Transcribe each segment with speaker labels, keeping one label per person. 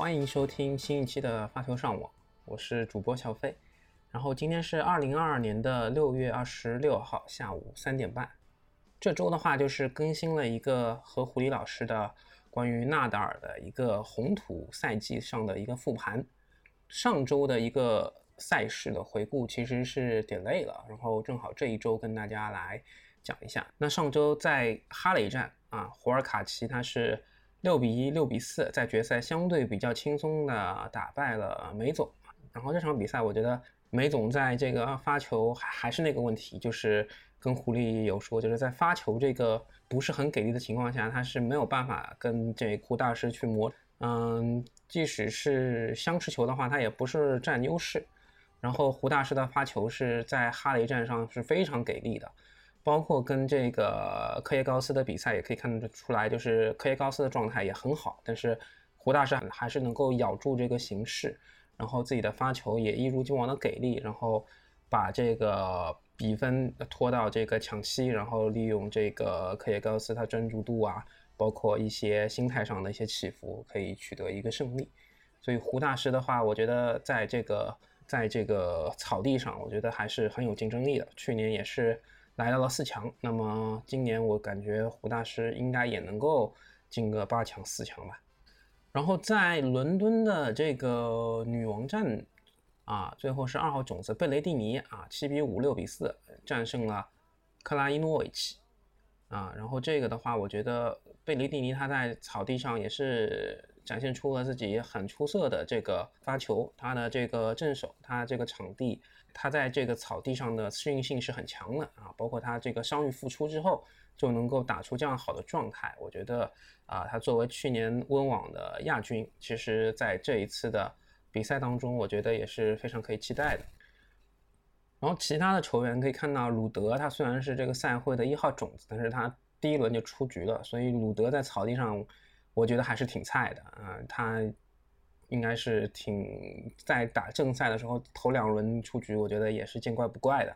Speaker 1: 欢迎收听新一期的发球上网，我是主播小飞。然后今天是二零二二年的六月二十六号下午三点半。这周的话就是更新了一个和狐狸老师的关于纳达尔的一个红土赛季上的一个复盘。上周的一个赛事的回顾其实是点累了，然后正好这一周跟大家来讲一下。那上周在哈雷站啊，胡尔卡奇他是。六比一、六比四，在决赛相对比较轻松的打败了梅总。然后这场比赛，我觉得梅总在这个发球还还是那个问题，就是跟狐狸有说，就是在发球这个不是很给力的情况下，他是没有办法跟这胡大师去磨。嗯，即使是相持球的话，他也不是占优势。然后胡大师的发球是在哈雷站上是非常给力的。包括跟这个科耶高斯的比赛也可以看得出来，就是科耶高斯的状态也很好，但是胡大师还是能够咬住这个形势，然后自己的发球也一如既往的给力，然后把这个比分拖到这个抢七，然后利用这个科耶高斯他专注度啊，包括一些心态上的一些起伏，可以取得一个胜利。所以胡大师的话，我觉得在这个在这个草地上，我觉得还是很有竞争力的。去年也是。来到了四强，那么今年我感觉胡大师应该也能够进个八强、四强吧。然后在伦敦的这个女王战啊，最后是二号种子贝雷蒂尼啊，七比五、六比四战胜了克拉伊诺维奇啊。然后这个的话，我觉得贝雷蒂尼他在草地上也是展现出了自己很出色的这个发球，他的这个正手，他这个场地。他在这个草地上的适应性是很强的啊，包括他这个伤愈复出之后就能够打出这样好的状态，我觉得啊，他作为去年温网的亚军，其实在这一次的比赛当中，我觉得也是非常可以期待的。然后其他的球员可以看到，鲁德他虽然是这个赛会的一号种子，但是他第一轮就出局了，所以鲁德在草地上，我觉得还是挺菜的啊，他。应该是挺在打正赛的时候头两轮出局，我觉得也是见怪不怪的。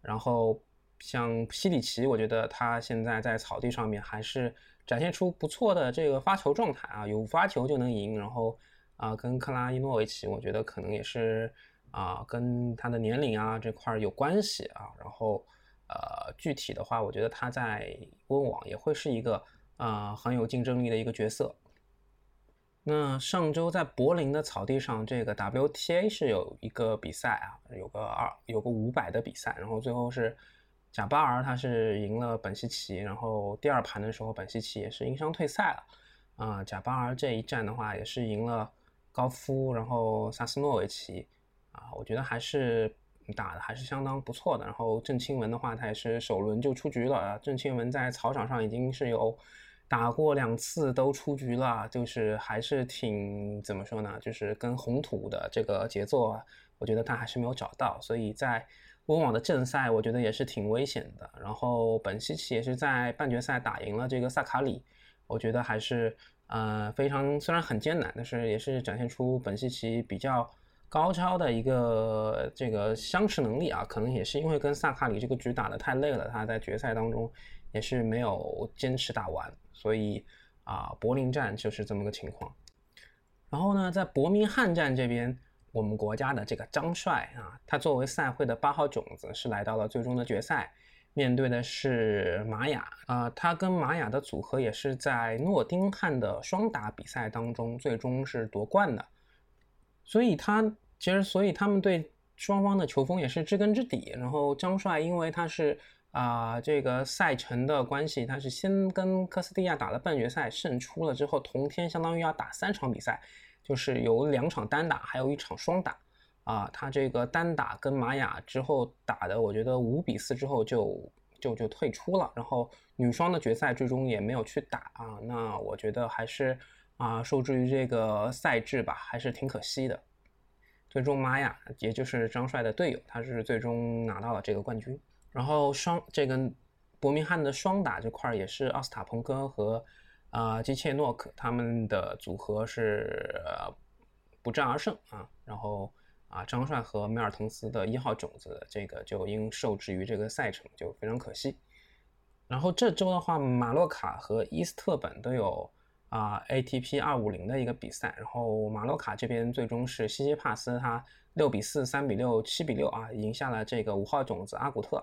Speaker 1: 然后像西里奇，我觉得他现在在草地上面还是展现出不错的这个发球状态啊，有发球就能赢。然后啊，跟克拉伊诺维奇，我觉得可能也是啊，跟他的年龄啊这块有关系啊。然后呃，具体的话，我觉得他在温网也会是一个啊很有竞争力的一个角色。那上周在柏林的草地上，这个 WTA 是有一个比赛啊，有个二有个五百的比赛，然后最后是贾巴尔他是赢了本西奇，然后第二盘的时候本西奇也是因伤退赛了啊。贾巴尔这一战的话也是赢了高夫，然后萨斯诺维奇啊，我觉得还是打的还是相当不错的。然后郑钦文的话，他也是首轮就出局了啊。郑钦文在草场上已经是有。打过两次都出局了，就是还是挺怎么说呢？就是跟红土的这个节奏啊，我觉得他还是没有找到，所以在温网的正赛，我觉得也是挺危险的。然后本西奇也是在半决赛打赢了这个萨卡里，我觉得还是呃非常虽然很艰难，但是也是展现出本西奇比较高超的一个这个相持能力啊。可能也是因为跟萨卡里这个局打得太累了，他在决赛当中也是没有坚持打完。所以啊，柏林站就是这么个情况。然后呢，在伯明翰站这边，我们国家的这个张帅啊，他作为赛会的八号种子，是来到了最终的决赛，面对的是玛雅啊。他跟玛雅的组合也是在诺丁汉的双打比赛当中，最终是夺冠的。所以他其实，所以他们对双方的球风也是知根知底。然后张帅因为他是。啊，这个赛程的关系，他是先跟科斯蒂亚打了半决赛，胜出了之后，同天相当于要打三场比赛，就是有两场单打，还有一场双打。啊，他这个单打跟玛雅之后打的，我觉得五比四之后就就就退出了，然后女双的决赛最终也没有去打啊。那我觉得还是啊，受制于这个赛制吧，还是挺可惜的。最终玛雅也就是张帅的队友，他是最终拿到了这个冠军。然后双这个伯明翰的双打这块也是奥斯塔彭科和啊基切诺克他们的组合是不战而胜啊。然后啊张帅和梅尔滕斯的一号种子这个就因受制于这个赛程就非常可惜。然后这周的话，马洛卡和伊斯特本都有啊 ATP 二五零的一个比赛。然后马洛卡这边最终是西西帕斯他六比四、三比六、七比六啊赢下了这个五号种子阿古特。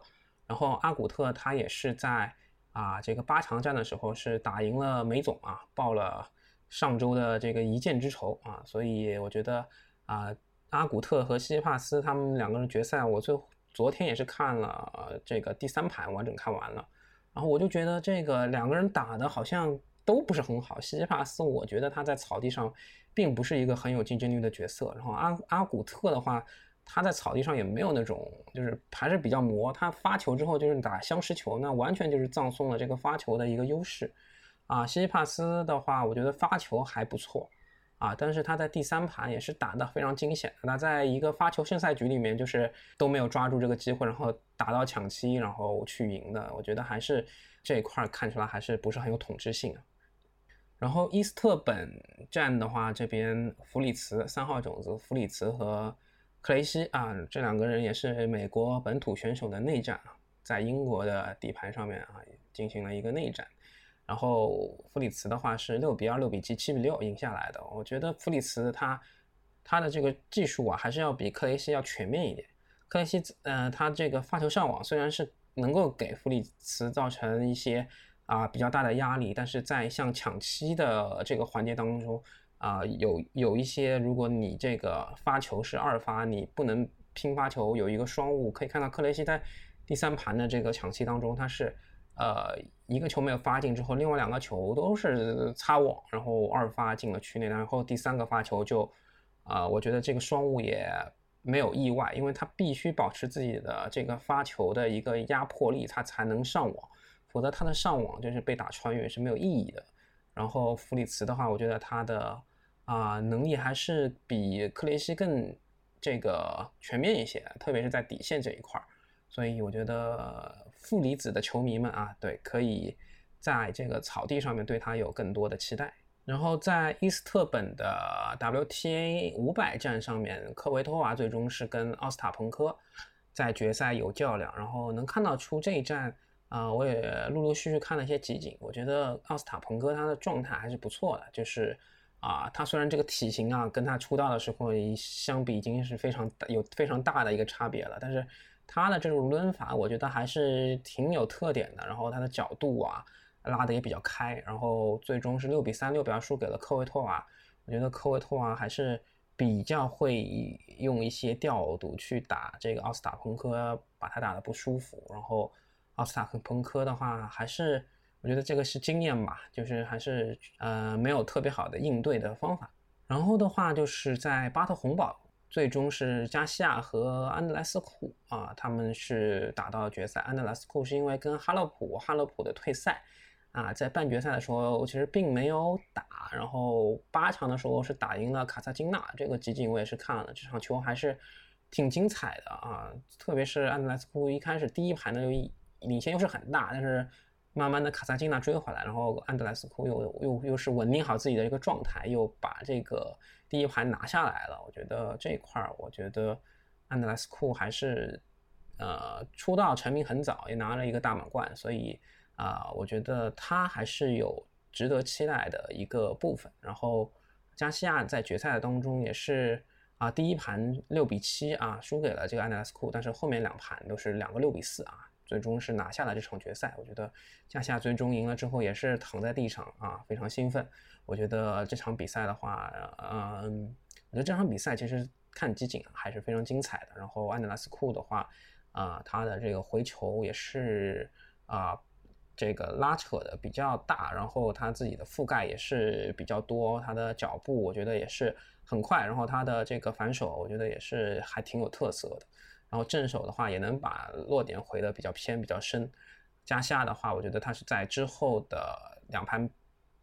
Speaker 1: 然后阿古特他也是在啊这个八强战的时候是打赢了梅总啊，报了上周的这个一箭之仇啊。所以我觉得啊阿古特和西西帕斯他们两个人决赛，我最昨天也是看了这个第三盘完整看完了。然后我就觉得这个两个人打的好像都不是很好。西西帕斯，我觉得他在草地上并不是一个很有竞争力的角色。然后阿阿古特的话，他在草地上也没有那种，就是还是比较磨。他发球之后就是打相持球，那完全就是葬送了这个发球的一个优势。啊，西西帕斯的话，我觉得发球还不错。啊，但是他在第三盘也是打得非常惊险。那在一个发球胜赛局里面，就是都没有抓住这个机会，然后打到抢七，然后去赢的。我觉得还是这一块看出来还是不是很有统治性啊。然后伊斯特本站的话，这边弗里茨三号种子弗里茨和克雷西啊，这两个人也是美国本土选手的内战啊，在英国的底盘上面啊进行了一个内战。然后弗里茨的话是六比二、六比七、七比六赢下来的。我觉得弗里茨他他的这个技术啊，还是要比克雷西要全面一点。克雷西，呃，他这个发球上网虽然是能够给弗里茨造成一些啊比较大的压力，但是在像抢七的这个环节当中啊，有有一些，如果你这个发球是二发，你不能拼发球，有一个双误。可以看到克雷西在第三盘的这个抢七当中，他是。呃，一个球没有发进之后，另外两个球都是擦网，然后二发进了区内，然后第三个发球就，啊，我觉得这个双误也没有意外，因为他必须保持自己的这个发球的一个压迫力，他才能上网，否则他的上网就是被打穿越是没有意义的。然后弗里茨的话，我觉得他的啊能力还是比克雷西更这个全面一些，特别是在底线这一块儿，所以我觉得。负离子的球迷们啊，对，可以在这个草地上面对他有更多的期待。然后在伊斯特本的 WTA 五百站上面，科维托娃最终是跟奥斯塔彭科在决赛有较量。然后能看到出这一站啊，我也陆陆续续看了一些集锦，我觉得奥斯塔彭科他的状态还是不错的。就是啊，他虽然这个体型啊跟他出道的时候相比已经是非常有非常大的一个差别了，但是。他的这种抡法，我觉得还是挺有特点的。然后他的角度啊，拉的也比较开。然后最终是六比三、六比二输给了科维托娃。我觉得科维托娃还是比较会用一些调度去打这个奥斯塔彭科，把他打的不舒服。然后奥斯塔彭科的话，还是我觉得这个是经验吧，就是还是呃没有特别好的应对的方法。然后的话，就是在巴特洪堡。最终是加西亚和安德莱斯库啊，他们是打到决赛。安德莱斯库是因为跟哈勒普，哈勒普的退赛啊，在半决赛的时候其实并没有打，然后八强的时候是打赢了卡萨金娜。这个集锦我也是看了，这场球还是挺精彩的啊，特别是安德莱斯库一开始第一盘的领先优势很大，但是。慢慢的，卡萨金娜追回来，然后安德莱斯库又又又是稳定好自己的一个状态，又把这个第一盘拿下来了。我觉得这一块儿，我觉得安德莱斯库还是呃出道成名很早，也拿了一个大满贯，所以啊，我觉得他还是有值得期待的一个部分。然后加西亚在决赛当中也是啊，第一盘六比七啊输给了这个安德莱斯库，但是后面两盘都是两个六比四啊。最终是拿下了这场决赛，我觉得加夏最终赢了之后也是躺在地上啊，非常兴奋。我觉得这场比赛的话，嗯，我觉得这场比赛其实看集锦还是非常精彩的。然后安德拉斯库的话，啊，他的这个回球也是啊，这个拉扯的比较大，然后他自己的覆盖也是比较多，他的脚步我觉得也是很快，然后他的这个反手我觉得也是还挺有特色的。然后正手的话也能把落点回的比较偏比较深，加西亚的话，我觉得他是在之后的两盘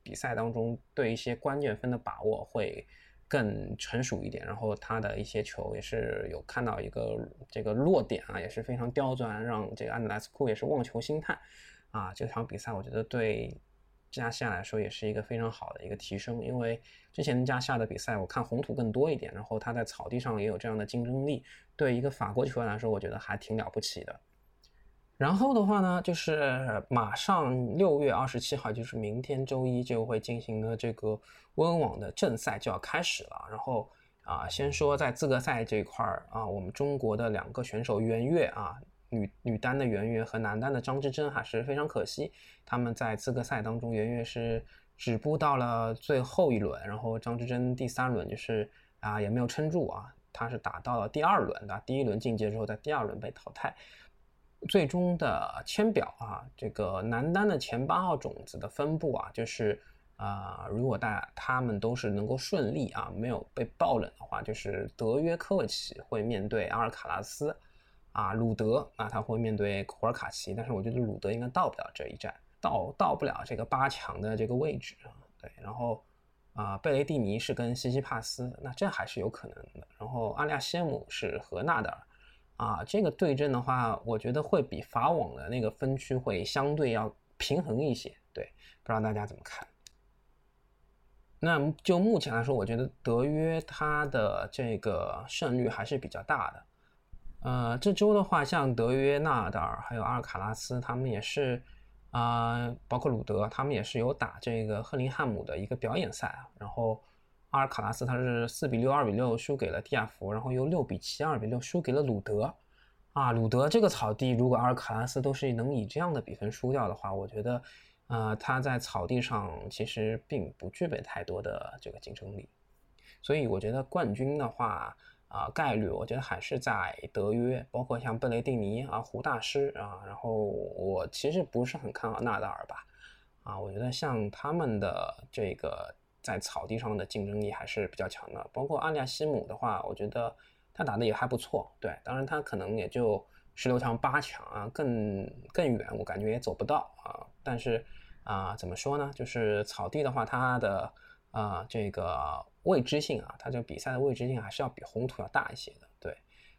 Speaker 1: 比赛当中对一些关键分的把握会更成熟一点，然后他的一些球也是有看到一个这个落点啊，也是非常刁钻，让这个安德莱斯库也是望球兴叹啊。这场比赛我觉得对加西亚来说也是一个非常好的一个提升，因为之前加西亚的比赛我看红土更多一点，然后他在草地上也有这样的竞争力，对一个法国球员来说，我觉得还挺了不起的。然后的话呢，就是马上六月二十七号，就是明天周一就会进行的这个温网的正赛就要开始了。然后啊，先说在资格赛这块儿啊，我们中国的两个选手袁悦啊，女女单的袁悦和男单的张之臻还是非常可惜，他们在资格赛当中，袁悦是止步到了最后一轮，然后张之臻第三轮就是啊也没有撑住啊，他是打到了第二轮的，第一轮晋级之后，在第二轮被淘汰。最终的签表啊，这个男单的前八号种子的分布啊，就是啊，如果大他们都是能够顺利啊，没有被爆冷的话，就是德约科维奇会面对阿尔卡拉斯，啊，鲁德啊他会面对库尔卡奇，但是我觉得鲁德应该到不了这一站，到到不了这个八强的这个位置啊，对，然后啊，贝雷蒂尼是跟西西帕斯，那这还是有可能的，然后阿利亚谢姆是和纳达尔。啊，这个对阵的话，我觉得会比法网的那个分区会相对要平衡一些。对，不知道大家怎么看？那就目前来说，我觉得德约他的这个胜率还是比较大的。呃，这周的话，像德约、纳达尔还有阿尔卡拉斯，他们也是啊，包括鲁德，他们也是有打这个赫林汉姆的一个表演赛啊，然后。阿尔卡拉斯他是四比六、二比六输给了蒂亚福，然后又六比七、二比六输给了鲁德。啊，鲁德这个草地，如果阿尔卡拉斯都是能以这样的比分输掉的话，我觉得，呃，他在草地上其实并不具备太多的这个竞争力。所以我觉得冠军的话，啊，概率我觉得还是在德约，包括像贝雷蒂尼啊、胡大师啊，然后我其实不是很看好纳达尔吧。啊，我觉得像他们的这个。在草地上的竞争力还是比较强的，包括阿利亚西姆的话，我觉得他打的也还不错。对，当然他可能也就十六强、八强啊，更更远，我感觉也走不到啊。但是啊，怎么说呢？就是草地的话，他的啊这个未知性啊，它这个比赛的未知性还是要比红土要大一些的。对，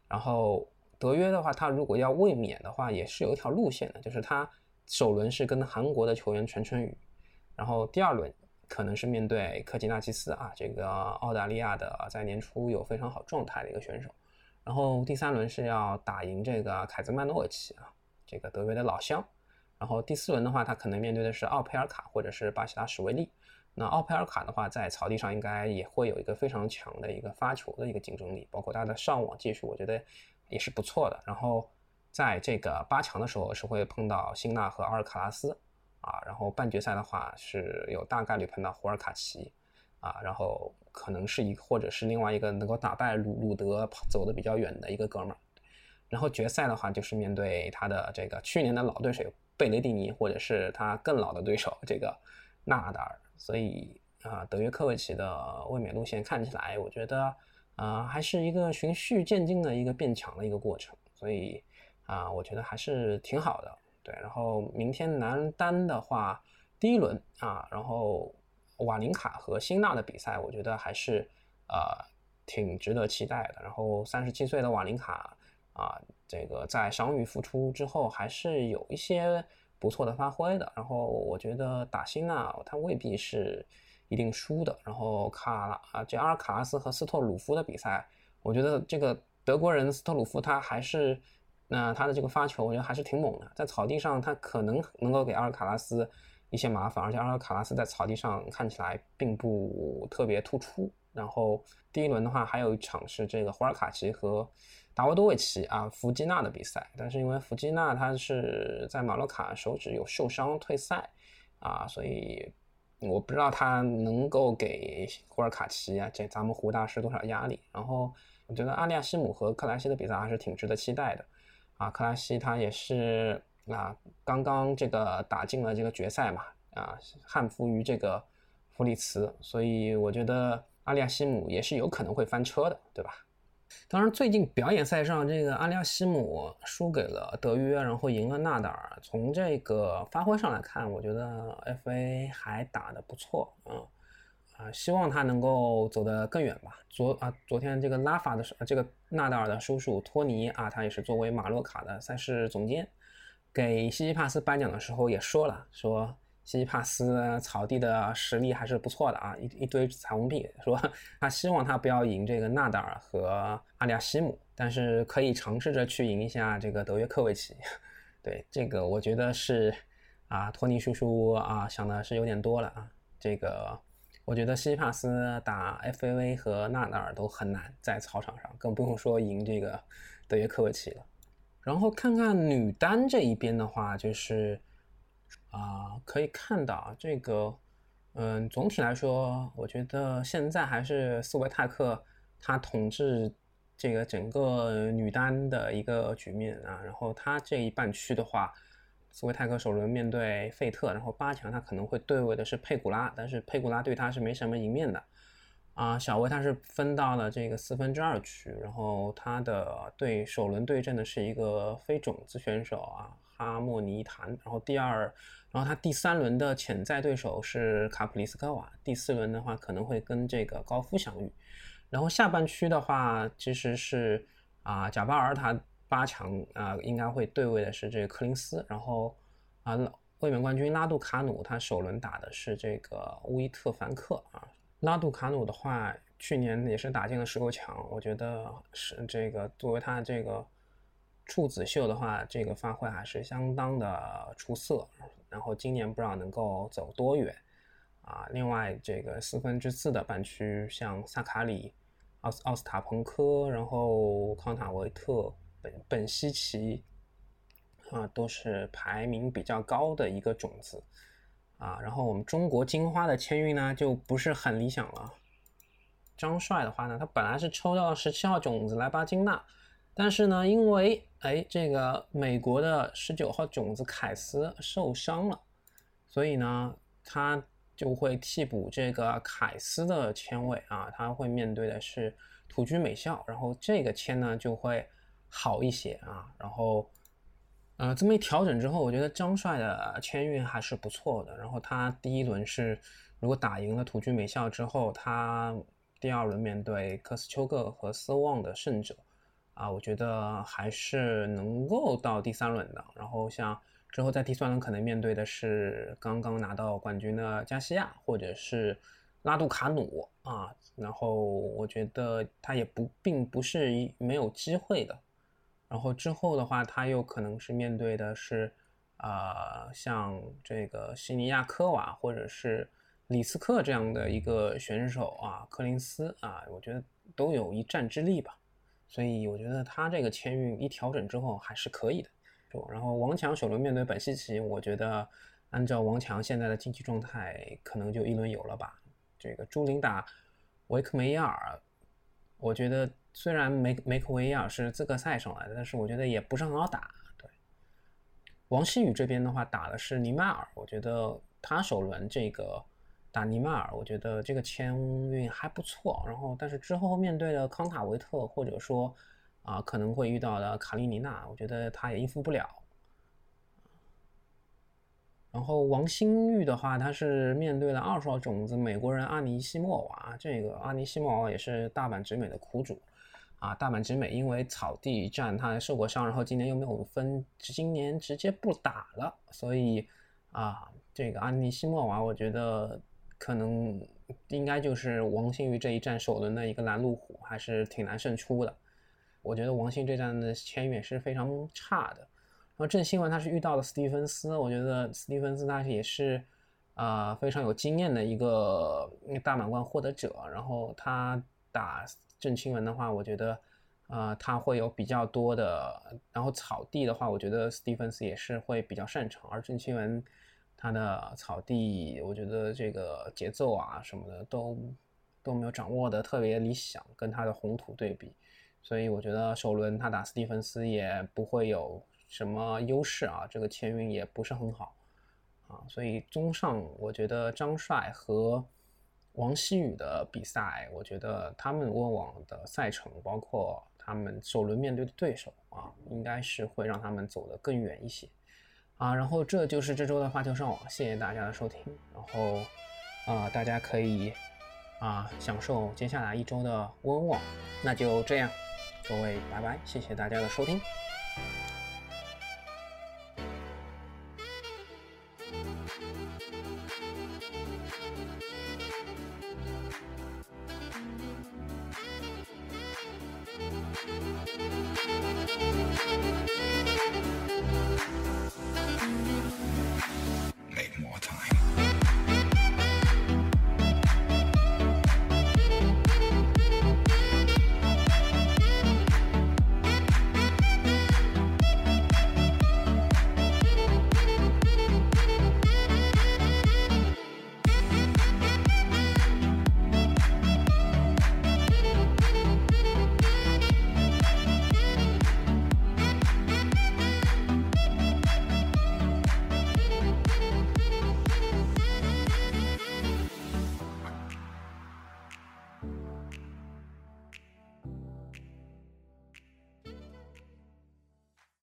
Speaker 1: 然后德约的话，他如果要卫冕的话，也是有一条路线的，就是他首轮是跟韩国的球员全春雨，然后第二轮。可能是面对科吉纳基斯啊，这个澳大利亚的在年初有非常好状态的一个选手，然后第三轮是要打赢这个凯泽曼诺维奇啊，这个德约的老乡，然后第四轮的话，他可能面对的是奥佩尔卡或者是巴西达什维利。那奥佩尔卡的话，在草地上应该也会有一个非常强的一个发球的一个竞争力，包括他的上网技术，我觉得也是不错的。然后在这个八强的时候是会碰到辛纳和阿尔卡拉斯。啊，然后半决赛的话是有大概率碰到胡尔卡奇，啊，然后可能是一或者是另外一个能够打败鲁鲁德走的比较远的一个哥们儿，然后决赛的话就是面对他的这个去年的老对手贝雷蒂尼，或者是他更老的对手这个纳达尔，所以啊，德约科维奇的卫冕路线看起来，我觉得啊还是一个循序渐进的一个变强的一个过程，所以啊，我觉得还是挺好的。对，然后明天男单的话，第一轮啊，然后瓦林卡和辛纳的比赛，我觉得还是呃挺值得期待的。然后三十七岁的瓦林卡啊，这个在伤愈复出之后，还是有一些不错的发挥的。然后我觉得打辛纳，他未必是一定输的。然后卡拉啊，这阿尔卡拉斯和斯托鲁夫的比赛，我觉得这个德国人斯托鲁夫他还是。那他的这个发球，我觉得还是挺猛的。在草地上，他可能能够给阿尔卡拉斯一些麻烦，而且阿尔卡拉斯在草地上看起来并不特别突出。然后第一轮的话，还有一场是这个胡尔卡奇和达沃多维奇啊，弗基纳的比赛。但是因为弗基纳他是在马洛卡手指有受伤退赛啊，所以我不知道他能够给霍尔卡奇啊这咱们胡大师多少压力。然后我觉得阿利亚西姆和克莱西的比赛还是挺值得期待的。啊，克拉西他也是啊，刚刚这个打进了这个决赛嘛，啊，汉服于这个弗里茨，所以我觉得阿利亚西姆也是有可能会翻车的，对吧？当然，最近表演赛上这个阿利亚西姆输给了德约，然后赢了纳达尔，从这个发挥上来看，我觉得 FA 还打得不错啊。啊，希望他能够走得更远吧。昨啊，昨天这个拉法的这个纳达尔的叔叔托尼啊，他也是作为马洛卡的赛事总监，给西西帕斯颁奖的时候也说了，说西西帕斯草地的实力还是不错的啊，一一堆彩虹屁，说他希望他不要赢这个纳达尔和阿里亚西姆，但是可以尝试着去赢一下这个德约科维奇。对这个，我觉得是啊，托尼叔叔啊想的是有点多了啊，这个。我觉得西西帕斯打 FAV 和纳达尔都很难在草场上，更不用说赢这个德约科维奇了。然后看看女单这一边的话，就是啊，可以看到这个，嗯，总体来说，我觉得现在还是斯维泰克她统治这个整个女单的一个局面啊。然后她这一半区的话。斯维泰克首轮面对费特，然后八强他可能会对位的是佩古拉，但是佩古拉对他是没什么赢面的啊。小维他是分到了这个四分之二区，然后他的对首轮对阵的是一个非种子选手啊，哈莫尼坦。然后第二，然后他第三轮的潜在对手是卡普里斯科娃，第四轮的话可能会跟这个高夫相遇。然后下半区的话，其实是啊贾巴尔他。八强啊，应该会对位的是这个柯林斯，然后啊，卫冕冠军拉杜卡努他首轮打的是这个乌伊特凡克啊。拉杜卡努的话，去年也是打进了十六强，我觉得是这个作为他这个处子秀的话，这个发挥还是相当的出色。然后今年不知道能够走多远啊。另外这个四分之四的半区，像萨卡里、奥斯奥斯塔彭科，然后康塔维特。本本西奇啊，都是排名比较高的一个种子啊。然后我们中国金花的签运呢，就不是很理想了。张帅的话呢，他本来是抽到十七号种子莱巴金娜，但是呢，因为哎这个美国的十九号种子凯斯受伤了，所以呢，他就会替补这个凯斯的签位啊。他会面对的是土居美校，然后这个签呢就会。好一些啊，然后，呃，这么一调整之后，我觉得张帅的签运还是不错的。然后他第一轮是如果打赢了土居美校之后，他第二轮面对科斯丘克和斯旺的胜者，啊，我觉得还是能够到第三轮的。然后像之后在第三轮可能面对的是刚刚拿到冠军的加西亚或者是拉杜卡努啊，然后我觉得他也不并不是没有机会的。然后之后的话，他又可能是面对的是，啊，像这个西尼亚科娃或者是李斯克这样的一个选手啊，柯林斯啊，我觉得都有一战之力吧。所以我觉得他这个签运一调整之后还是可以的。然后王强首轮面对本西奇，我觉得按照王强现在的竞技状态，可能就一轮游了吧。这个朱琳打维克梅耶尔，我觉得。虽然梅梅克维尔是资格赛上来的，但是我觉得也不是很好打。对，王希宇这边的话打的是尼迈尔，我觉得他首轮这个打尼迈尔，我觉得这个签运还不错。然后，但是之后面对的康塔维特或者说啊可能会遇到的卡利尼娜，我觉得他也应付不了。然后王星玉的话，他是面对了二号种子美国人阿尼西莫娃，这个阿尼西莫娃也是大阪直美的苦主。啊，大阪直美因为草地战他受过伤，然后今年又没有分，今年直接不打了，所以啊，这个安妮西莫娃，我觉得可能应该就是王星宇这一战首轮的一个拦路虎，还是挺难胜出的。我觉得王星这战的签约是非常差的。然后郑钦文他是遇到了斯蒂芬斯，我觉得斯蒂芬斯他也是啊非常有经验的一个大满贯获得者，然后他打。郑钦文的话，我觉得，呃，他会有比较多的，然后草地的话，我觉得斯蒂芬斯也是会比较擅长，而郑钦文他的草地，我觉得这个节奏啊什么的都都没有掌握的特别理想，跟他的红土对比，所以我觉得首轮他打斯蒂芬斯也不会有什么优势啊，这个签运也不是很好啊，所以综上，我觉得张帅和。王希宇的比赛，我觉得他们过往的赛程，包括他们首轮面对的对手啊，应该是会让他们走得更远一些啊然后这就是这周的花球上网谢谢大家的收听然后啊大家可以啊享受接下来一周的温网那就这样各位拜拜谢谢大家的收听。